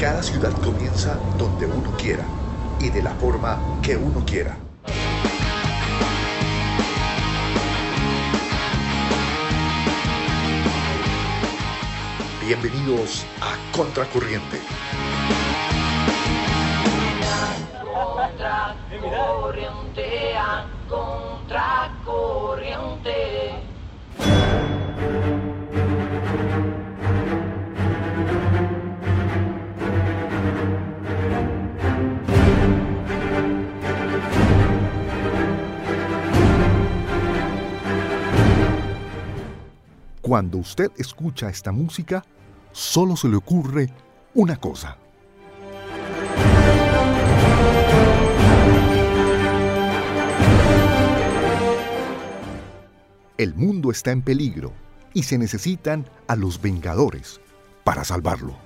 Cada ciudad comienza donde uno quiera y de la forma que uno quiera. Bienvenidos a Contracorriente. Contracorriente. Cuando usted escucha esta música, solo se le ocurre una cosa. El mundo está en peligro y se necesitan a los Vengadores para salvarlo.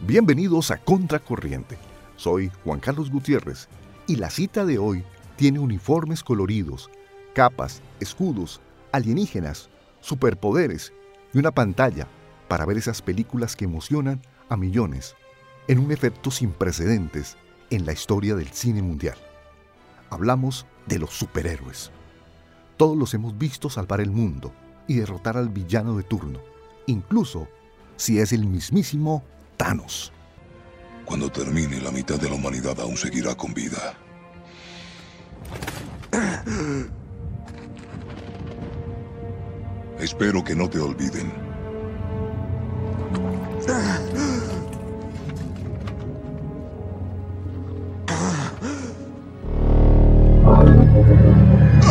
Bienvenidos a Contracorriente. Soy Juan Carlos Gutiérrez y la cita de hoy tiene uniformes coloridos, capas, escudos, alienígenas, superpoderes y una pantalla para ver esas películas que emocionan a millones en un efecto sin precedentes en la historia del cine mundial. Hablamos de los superhéroes. Todos los hemos visto salvar el mundo y derrotar al villano de turno, incluso si es el mismísimo Thanos. Cuando termine, la mitad de la humanidad aún seguirá con vida. Espero que no te olviden.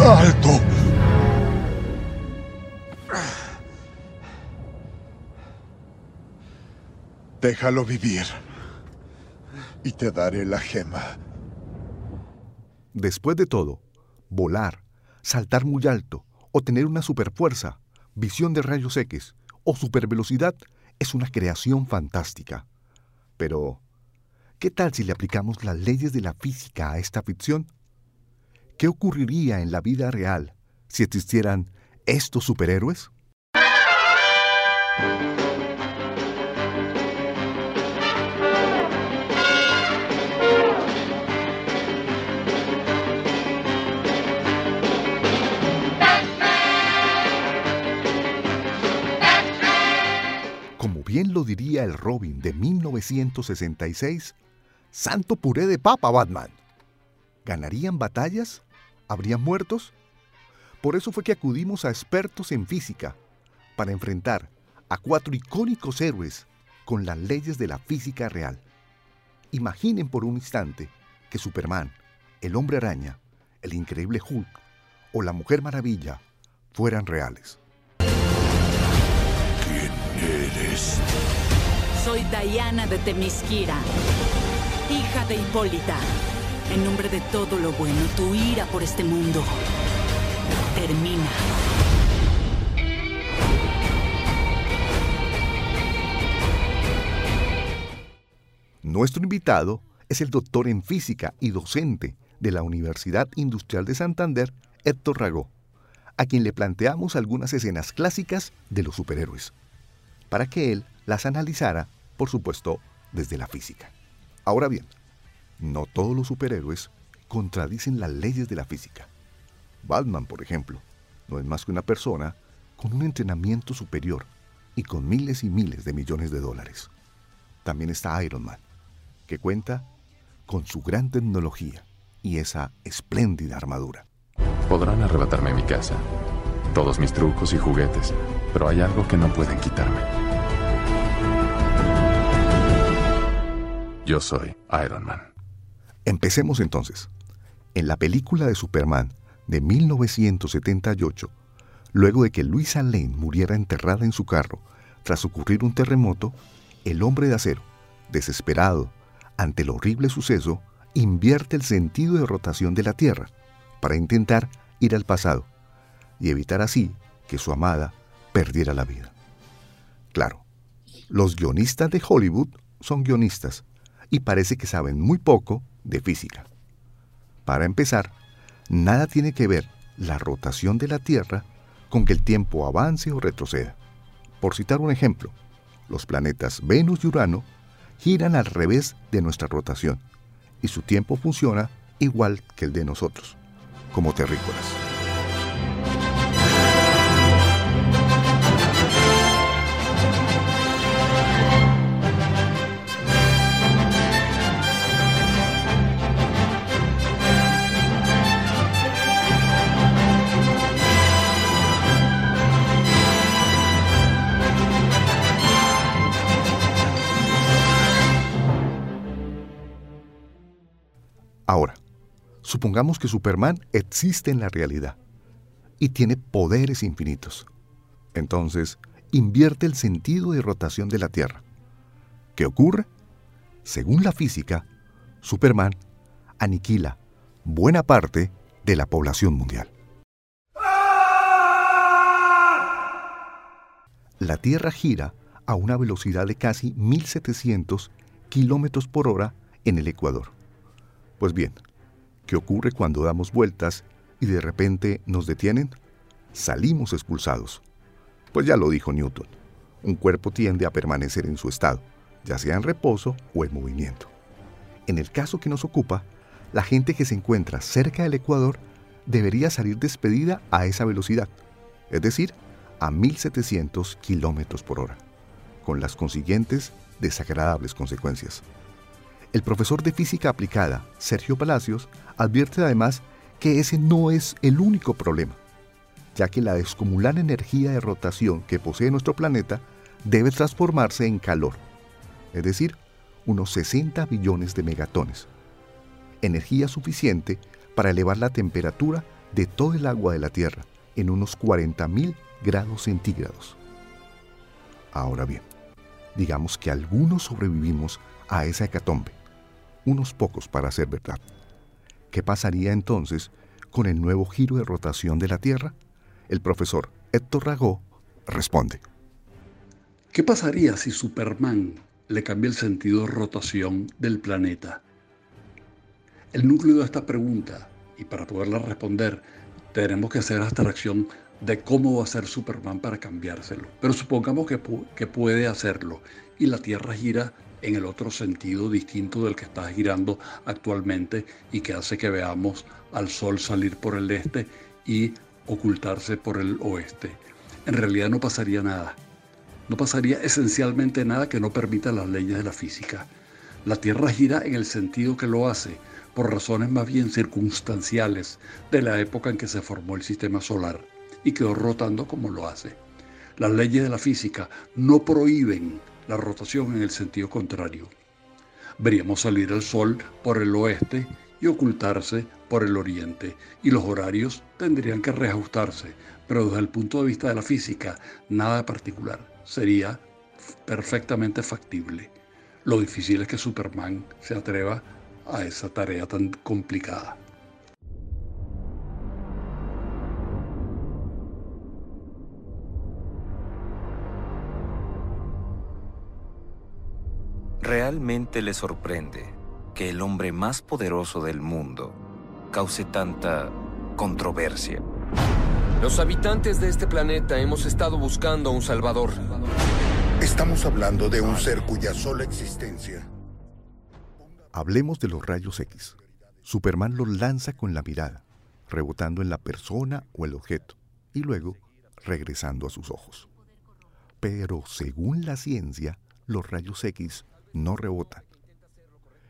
¡Alto! Déjalo vivir. Y te daré la gema. Después de todo, volar, saltar muy alto o tener una superfuerza, visión de rayos X o supervelocidad es una creación fantástica. Pero, ¿qué tal si le aplicamos las leyes de la física a esta ficción? ¿Qué ocurriría en la vida real si existieran estos superhéroes? Bien lo diría el Robin de 1966, santo puré de papa, Batman. ¿Ganarían batallas? ¿Habrían muertos? Por eso fue que acudimos a expertos en física para enfrentar a cuatro icónicos héroes con las leyes de la física real. Imaginen por un instante que Superman, el hombre araña, el increíble Hulk o la Mujer Maravilla fueran reales. ¿Quién eres? Soy Diana de Temisquira, hija de Hipólita. En nombre de todo lo bueno, tu ira por este mundo termina. Nuestro invitado es el doctor en física y docente de la Universidad Industrial de Santander, Héctor Ragó, a quien le planteamos algunas escenas clásicas de los superhéroes, para que él las analizara, por supuesto, desde la física. Ahora bien, no todos los superhéroes contradicen las leyes de la física. Batman, por ejemplo, no es más que una persona con un entrenamiento superior y con miles y miles de millones de dólares. También está Iron Man, que cuenta con su gran tecnología y esa espléndida armadura. Podrán arrebatarme mi casa, todos mis trucos y juguetes, pero hay algo que no pueden quitarme. Yo soy Iron Man. Empecemos entonces. En la película de Superman de 1978, luego de que Luisa Lane muriera enterrada en su carro tras ocurrir un terremoto, el hombre de acero, desesperado ante el horrible suceso, invierte el sentido de rotación de la Tierra para intentar ir al pasado y evitar así que su amada perdiera la vida. Claro, los guionistas de Hollywood son guionistas y parece que saben muy poco de física. Para empezar, nada tiene que ver la rotación de la Tierra con que el tiempo avance o retroceda. Por citar un ejemplo, los planetas Venus y Urano giran al revés de nuestra rotación y su tiempo funciona igual que el de nosotros, como terrícolas. Ahora, supongamos que Superman existe en la realidad y tiene poderes infinitos. Entonces, invierte el sentido de rotación de la Tierra. ¿Qué ocurre? Según la física, Superman aniquila buena parte de la población mundial. La Tierra gira a una velocidad de casi 1700 kilómetros por hora en el Ecuador. Pues bien, ¿qué ocurre cuando damos vueltas y de repente nos detienen? Salimos expulsados. Pues ya lo dijo Newton, un cuerpo tiende a permanecer en su estado, ya sea en reposo o en movimiento. En el caso que nos ocupa, la gente que se encuentra cerca del Ecuador debería salir despedida a esa velocidad, es decir, a 1700 kilómetros por hora, con las consiguientes desagradables consecuencias. El profesor de física aplicada, Sergio Palacios, advierte además que ese no es el único problema, ya que la descomunal energía de rotación que posee nuestro planeta debe transformarse en calor, es decir, unos 60 billones de megatones, energía suficiente para elevar la temperatura de todo el agua de la Tierra en unos 40.000 grados centígrados. Ahora bien, digamos que algunos sobrevivimos a esa hecatombe unos pocos para ser verdad. ¿Qué pasaría entonces con el nuevo giro de rotación de la Tierra? El profesor Héctor Ragó responde. ¿Qué pasaría si Superman le cambia el sentido de rotación del planeta? El núcleo de esta pregunta, y para poderla responder, tenemos que hacer abstracción de cómo va a ser Superman para cambiárselo. Pero supongamos que, que puede hacerlo y la Tierra gira en el otro sentido distinto del que está girando actualmente y que hace que veamos al Sol salir por el este y ocultarse por el oeste. En realidad no pasaría nada. No pasaría esencialmente nada que no permita las leyes de la física. La Tierra gira en el sentido que lo hace, por razones más bien circunstanciales de la época en que se formó el sistema solar y quedó rotando como lo hace. Las leyes de la física no prohíben la rotación en el sentido contrario. Veríamos salir el sol por el oeste y ocultarse por el oriente, y los horarios tendrían que reajustarse, pero desde el punto de vista de la física, nada particular. Sería perfectamente factible. Lo difícil es que Superman se atreva a esa tarea tan complicada. ¿Realmente le sorprende que el hombre más poderoso del mundo cause tanta controversia? Los habitantes de este planeta hemos estado buscando a un salvador. Estamos hablando de un ser cuya sola existencia. Hablemos de los rayos X. Superman los lanza con la mirada, rebotando en la persona o el objeto, y luego regresando a sus ojos. Pero según la ciencia, los rayos X no rebotan.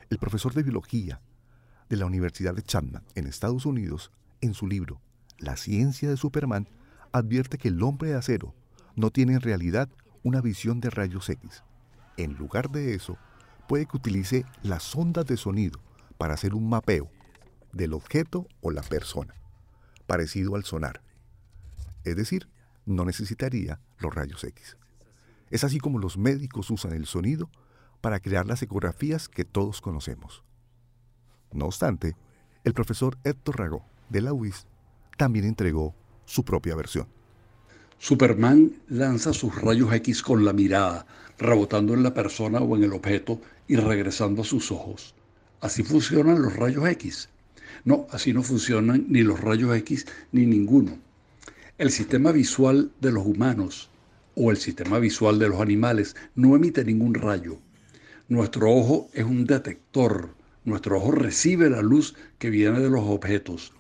El profesor de biología de la Universidad de Chapman en Estados Unidos, en su libro La ciencia de Superman, advierte que el hombre de acero no tiene en realidad una visión de rayos X. En lugar de eso, puede que utilice las ondas de sonido para hacer un mapeo del objeto o la persona, parecido al sonar. Es decir, no necesitaría los rayos X. Es así como los médicos usan el sonido para crear las ecografías que todos conocemos. No obstante, el profesor Héctor Ragó de la UIS también entregó su propia versión. Superman lanza sus rayos X con la mirada, rebotando en la persona o en el objeto y regresando a sus ojos. Así funcionan los rayos X. No, así no funcionan ni los rayos X ni ninguno. El sistema visual de los humanos o el sistema visual de los animales no emite ningún rayo. Nuestro ojo es un detector. Nuestro ojo recibe la luz que viene de los objetos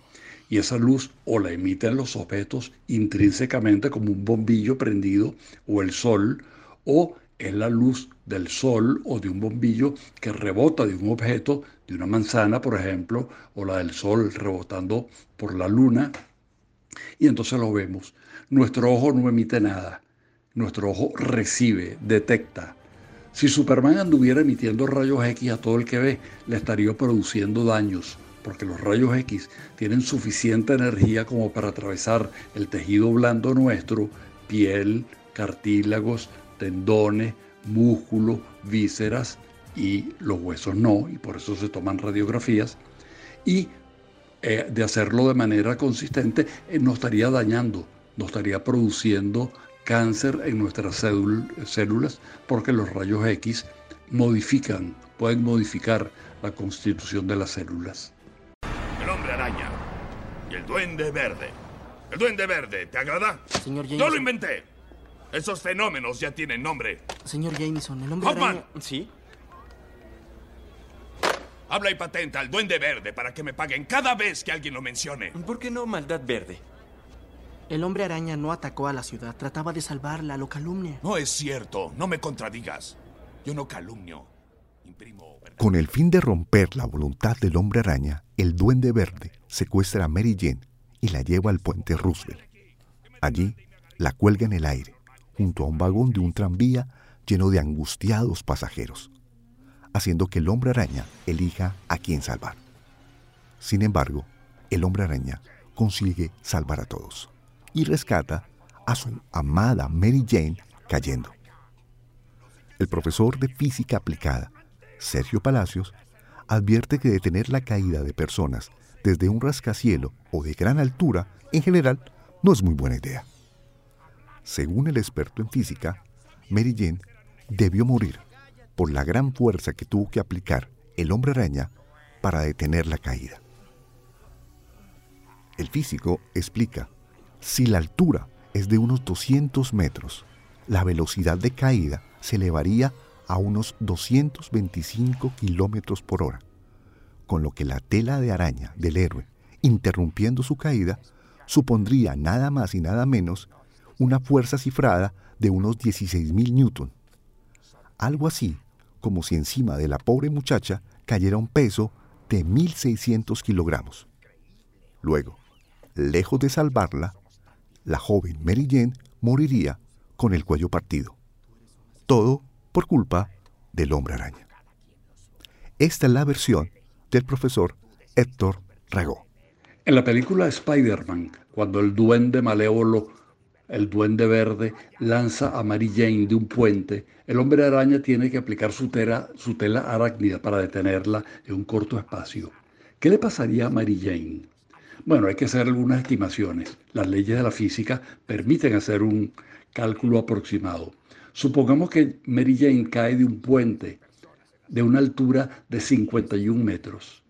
y esa luz o la emiten los objetos intrínsecamente como un bombillo prendido o el sol o es la luz del sol o de un bombillo que rebota de un objeto, de una manzana, por ejemplo, o la del sol rebotando por la luna, y entonces lo vemos. Nuestro ojo no emite nada, nuestro ojo recibe, detecta. Si Superman anduviera emitiendo rayos X a todo el que ve, le estaría produciendo daños, porque los rayos X tienen suficiente energía como para atravesar el tejido blando nuestro, piel, cartílagos, tendones, músculos, vísceras y los huesos no, y por eso se toman radiografías. Y eh, de hacerlo de manera consistente, eh, nos estaría dañando, nos estaría produciendo cáncer en nuestras células, porque los rayos X modifican, pueden modificar la constitución de las células. El hombre araña y el duende verde. El duende verde, ¿te agrada? Señor No lo inventé. Esos fenómenos ya tienen nombre. Señor Jameson, el hombre Hoffman. araña... ¿Sí? Habla y patenta al duende verde para que me paguen cada vez que alguien lo mencione. ¿Por qué no maldad verde? El hombre araña no atacó a la ciudad, trataba de salvarla, lo calumnia. No es cierto, no me contradigas. Yo no calumnio. Con el fin de romper la voluntad del hombre araña, el duende verde secuestra a Mary Jane y la lleva al puente Roosevelt. Allí la cuelga en el aire, junto a un vagón de un tranvía lleno de angustiados pasajeros, haciendo que el hombre araña elija a quién salvar. Sin embargo, el hombre araña consigue salvar a todos y rescata a su amada Mary Jane cayendo. El profesor de física aplicada, Sergio Palacios, advierte que detener la caída de personas desde un rascacielo o de gran altura, en general, no es muy buena idea. Según el experto en física, Mary Jane debió morir por la gran fuerza que tuvo que aplicar el hombre araña para detener la caída. El físico explica, si la altura es de unos 200 metros, la velocidad de caída se elevaría a unos 225 kilómetros por hora, con lo que la tela de araña del héroe, interrumpiendo su caída, supondría nada más y nada menos una fuerza cifrada de unos 16.000 newton. Algo así como si encima de la pobre muchacha cayera un peso de 1.600 kilogramos. Luego, lejos de salvarla, la joven Mary Jane moriría con el cuello partido. Todo por culpa del hombre araña. Esta es la versión del profesor Héctor Ragó. En la película Spider-Man, cuando el duende malévolo, el duende verde, lanza a Mary Jane de un puente, el hombre araña tiene que aplicar su tela, su tela arácnida para detenerla en un corto espacio. ¿Qué le pasaría a Mary Jane? Bueno, hay que hacer algunas estimaciones. Las leyes de la física permiten hacer un cálculo aproximado. Supongamos que Mary Jane cae de un puente de una altura de 51 metros.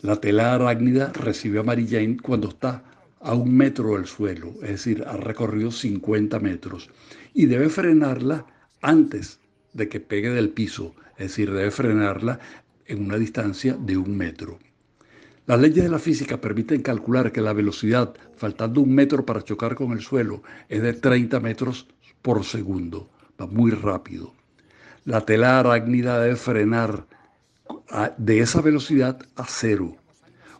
La tela arácnida recibe a Mary Jane cuando está a un metro del suelo, es decir, ha recorrido 50 metros, y debe frenarla antes de que pegue del piso, es decir, debe frenarla en una distancia de un metro. Las leyes de la física permiten calcular que la velocidad, faltando un metro para chocar con el suelo, es de 30 metros por segundo. Va muy rápido. La tela arácnida debe frenar de esa velocidad a cero.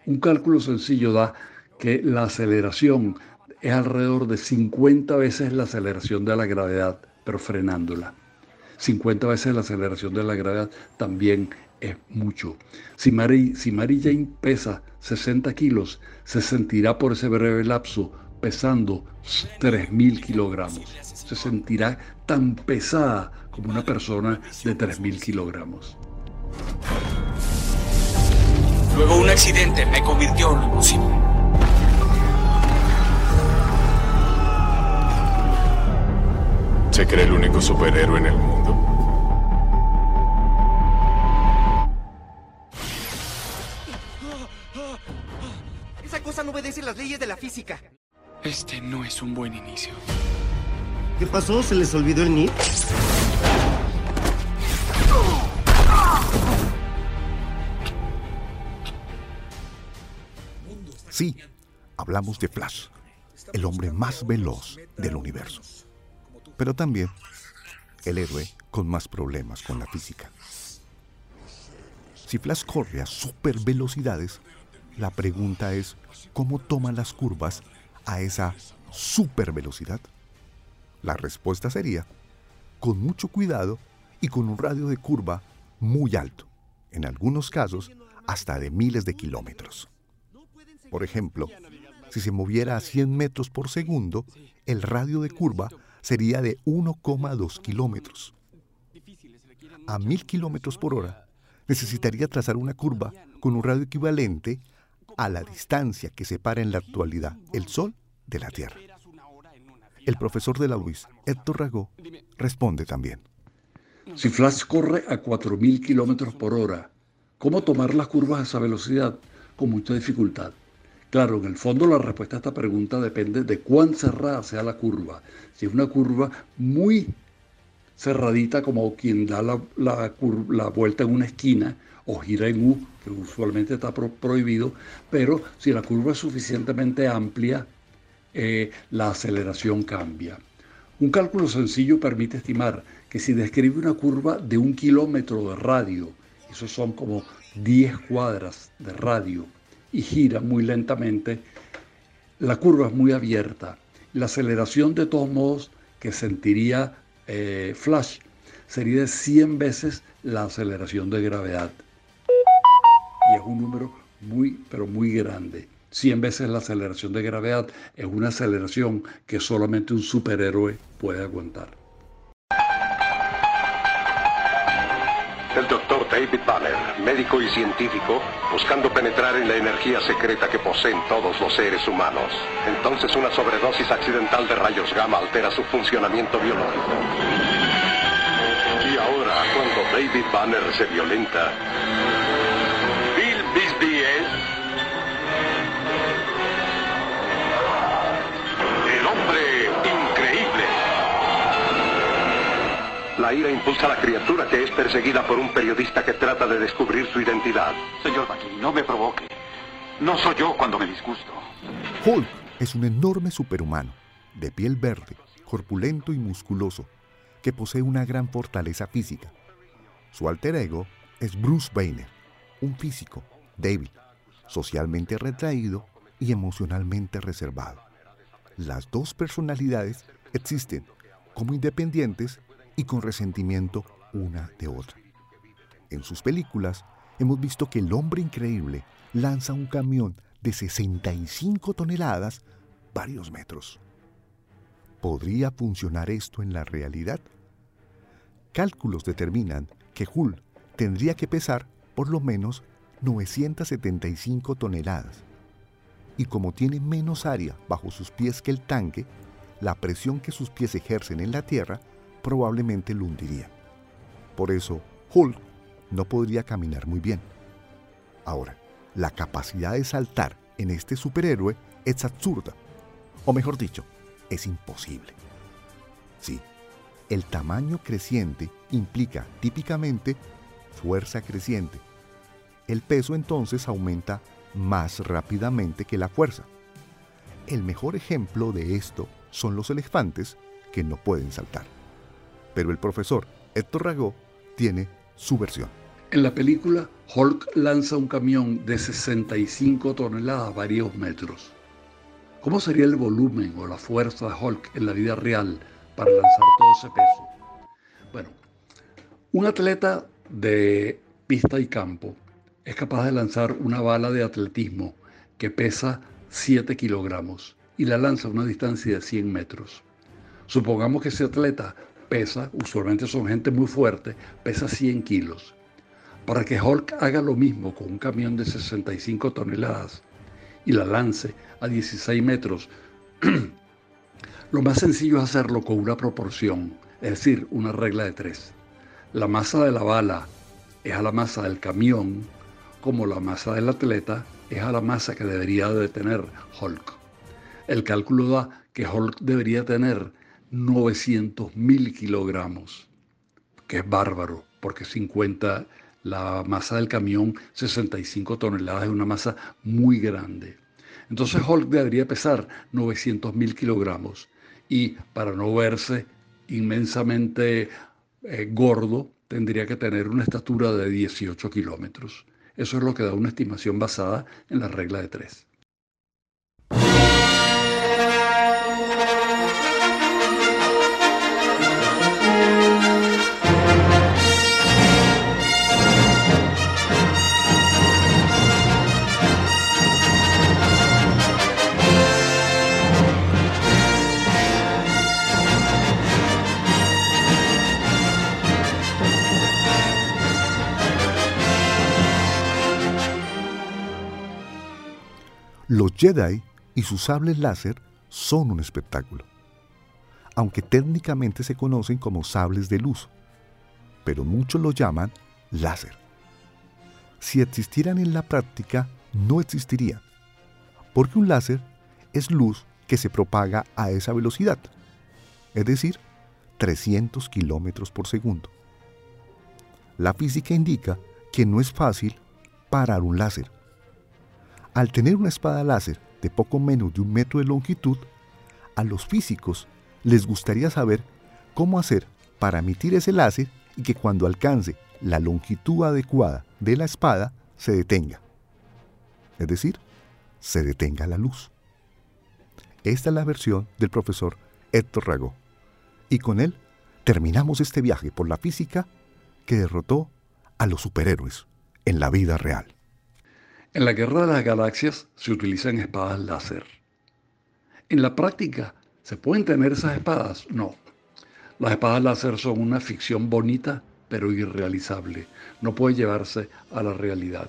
Un cálculo sencillo da que la aceleración es alrededor de 50 veces la aceleración de la gravedad, pero frenándola. 50 veces la aceleración de la gravedad también es mucho. Si Mary, si Mary Jane pesa 60 kilos, se sentirá por ese breve lapso pesando 3.000 kilogramos. Se sentirá tan pesada como una persona de 3.000 kilogramos. Luego un accidente me convirtió en lo imposible. Se cree el único superhéroe en el mundo. Las leyes de la física. Este no es un buen inicio. ¿Qué pasó? ¿Se les olvidó el NIT? Sí, hablamos de Flash, el hombre más veloz del universo. Pero también el héroe con más problemas con la física. Si Flash corre a super velocidades, la pregunta es cómo toma las curvas a esa super velocidad. La respuesta sería con mucho cuidado y con un radio de curva muy alto, en algunos casos hasta de miles de kilómetros. Por ejemplo, si se moviera a 100 metros por segundo, el radio de curva sería de 1,2 kilómetros. A 1000 kilómetros por hora, necesitaría trazar una curva con un radio equivalente a la distancia que separa en la actualidad el Sol de la Tierra. El profesor de la UIS, Héctor Ragó, responde también. Si Flash corre a 4.000 kilómetros por hora, ¿cómo tomar las curvas a esa velocidad? Con mucha dificultad. Claro, en el fondo la respuesta a esta pregunta depende de cuán cerrada sea la curva. Si es una curva muy cerradita como quien da la, la, vuelta en una esquina o gira en U, que usualmente está prohibido, pero si la curva es suficientemente amplia, eh, la aceleración cambia. Un cálculo sencillo permite estimar que si describe una curva de un kilómetro de radio, eso son como 10 cuadras de radio, y gira muy lentamente, la curva es muy abierta. La aceleración de todos modos que sentiría eh, Flash sería de 100 veces la aceleración de gravedad. Y es un número muy, pero muy grande. 100 veces la aceleración de gravedad es una aceleración que solamente un superhéroe puede aguantar. El doctor David Banner, médico y científico, buscando penetrar en la energía secreta que poseen todos los seres humanos. Entonces una sobredosis accidental de rayos gamma altera su funcionamiento biológico. Y ahora, cuando David Banner se violenta, La ira impulsa a la criatura que es perseguida por un periodista que trata de descubrir su identidad. Señor Buckley, no me provoque. No soy yo cuando me disgusto. Hulk es un enorme superhumano, de piel verde, corpulento y musculoso, que posee una gran fortaleza física. Su alter ego es Bruce Banner, un físico débil, socialmente retraído y emocionalmente reservado. Las dos personalidades existen como independientes y con resentimiento una de otra. En sus películas hemos visto que el hombre increíble lanza un camión de 65 toneladas varios metros. ¿Podría funcionar esto en la realidad? Cálculos determinan que Hull tendría que pesar por lo menos 975 toneladas. Y como tiene menos área bajo sus pies que el tanque, la presión que sus pies ejercen en la Tierra probablemente lo hundiría. Por eso, Hulk no podría caminar muy bien. Ahora, la capacidad de saltar en este superhéroe es absurda, o mejor dicho, es imposible. Sí, el tamaño creciente implica típicamente fuerza creciente. El peso entonces aumenta más rápidamente que la fuerza. El mejor ejemplo de esto son los elefantes que no pueden saltar. Pero el profesor Héctor Ragó tiene su versión. En la película, Hulk lanza un camión de 65 toneladas varios metros. ¿Cómo sería el volumen o la fuerza de Hulk en la vida real para lanzar todo ese peso? Bueno, un atleta de pista y campo es capaz de lanzar una bala de atletismo que pesa 7 kilogramos y la lanza a una distancia de 100 metros. Supongamos que ese atleta pesa, usualmente son gente muy fuerte, pesa 100 kilos. Para que Hulk haga lo mismo con un camión de 65 toneladas y la lance a 16 metros, lo más sencillo es hacerlo con una proporción, es decir, una regla de tres. La masa de la bala es a la masa del camión, como la masa del atleta es a la masa que debería de tener Hulk. El cálculo da que Hulk debería tener 900 mil kilogramos, que es bárbaro, porque 50, la masa del camión, 65 toneladas, es una masa muy grande. Entonces Hulk debería pesar 900 mil kilogramos y para no verse inmensamente eh, gordo, tendría que tener una estatura de 18 kilómetros. Eso es lo que da una estimación basada en la regla de tres. Los Jedi y sus sables láser son un espectáculo, aunque técnicamente se conocen como sables de luz, pero muchos lo llaman láser. Si existieran en la práctica, no existirían, porque un láser es luz que se propaga a esa velocidad, es decir, 300 kilómetros por segundo. La física indica que no es fácil parar un láser al tener una espada láser de poco menos de un metro de longitud, a los físicos les gustaría saber cómo hacer para emitir ese láser y que cuando alcance la longitud adecuada de la espada se detenga. Es decir, se detenga la luz. Esta es la versión del profesor Héctor Ragó. Y con él terminamos este viaje por la física que derrotó a los superhéroes en la vida real. En la Guerra de las Galaxias se utilizan espadas láser. En la práctica, ¿se pueden tener esas espadas? No. Las espadas láser son una ficción bonita, pero irrealizable. No puede llevarse a la realidad.